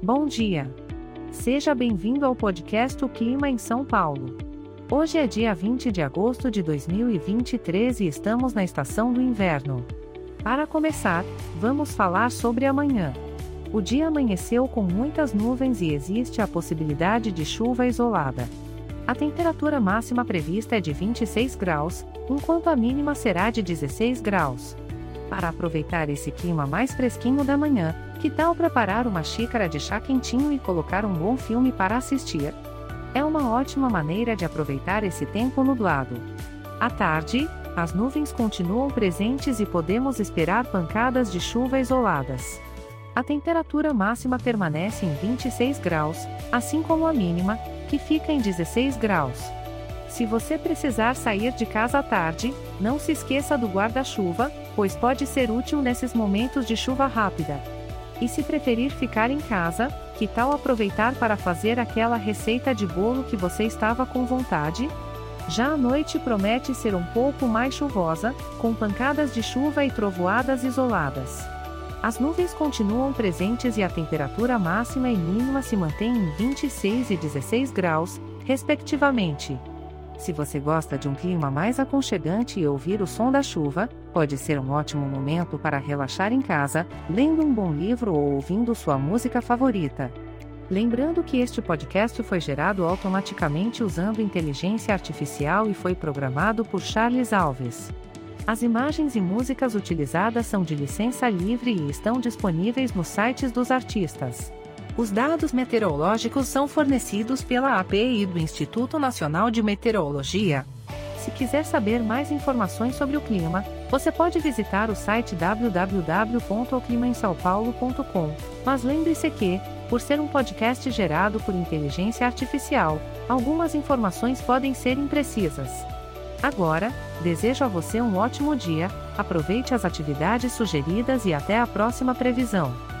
Bom dia. Seja bem-vindo ao podcast O Clima em São Paulo. Hoje é dia 20 de agosto de 2023 e estamos na estação do inverno. Para começar, vamos falar sobre amanhã. O dia amanheceu com muitas nuvens e existe a possibilidade de chuva isolada. A temperatura máxima prevista é de 26 graus, enquanto a mínima será de 16 graus. Para aproveitar esse clima mais fresquinho da manhã, que tal preparar uma xícara de chá quentinho e colocar um bom filme para assistir? É uma ótima maneira de aproveitar esse tempo nublado. À tarde, as nuvens continuam presentes e podemos esperar pancadas de chuva isoladas. A temperatura máxima permanece em 26 graus, assim como a mínima, que fica em 16 graus. Se você precisar sair de casa à tarde, não se esqueça do guarda-chuva, pois pode ser útil nesses momentos de chuva rápida. E se preferir ficar em casa, que tal aproveitar para fazer aquela receita de bolo que você estava com vontade? Já a noite promete ser um pouco mais chuvosa, com pancadas de chuva e trovoadas isoladas. As nuvens continuam presentes e a temperatura máxima e mínima se mantém em 26 e 16 graus, respectivamente. Se você gosta de um clima mais aconchegante e ouvir o som da chuva, pode ser um ótimo momento para relaxar em casa, lendo um bom livro ou ouvindo sua música favorita. Lembrando que este podcast foi gerado automaticamente usando inteligência artificial e foi programado por Charles Alves. As imagens e músicas utilizadas são de licença livre e estão disponíveis nos sites dos artistas. Os dados meteorológicos são fornecidos pela API do Instituto Nacional de Meteorologia. Se quiser saber mais informações sobre o clima, você pode visitar o site www.oclimaemsaopaulo.com. Mas lembre-se que, por ser um podcast gerado por inteligência artificial, algumas informações podem ser imprecisas. Agora, desejo a você um ótimo dia, aproveite as atividades sugeridas e até a próxima previsão.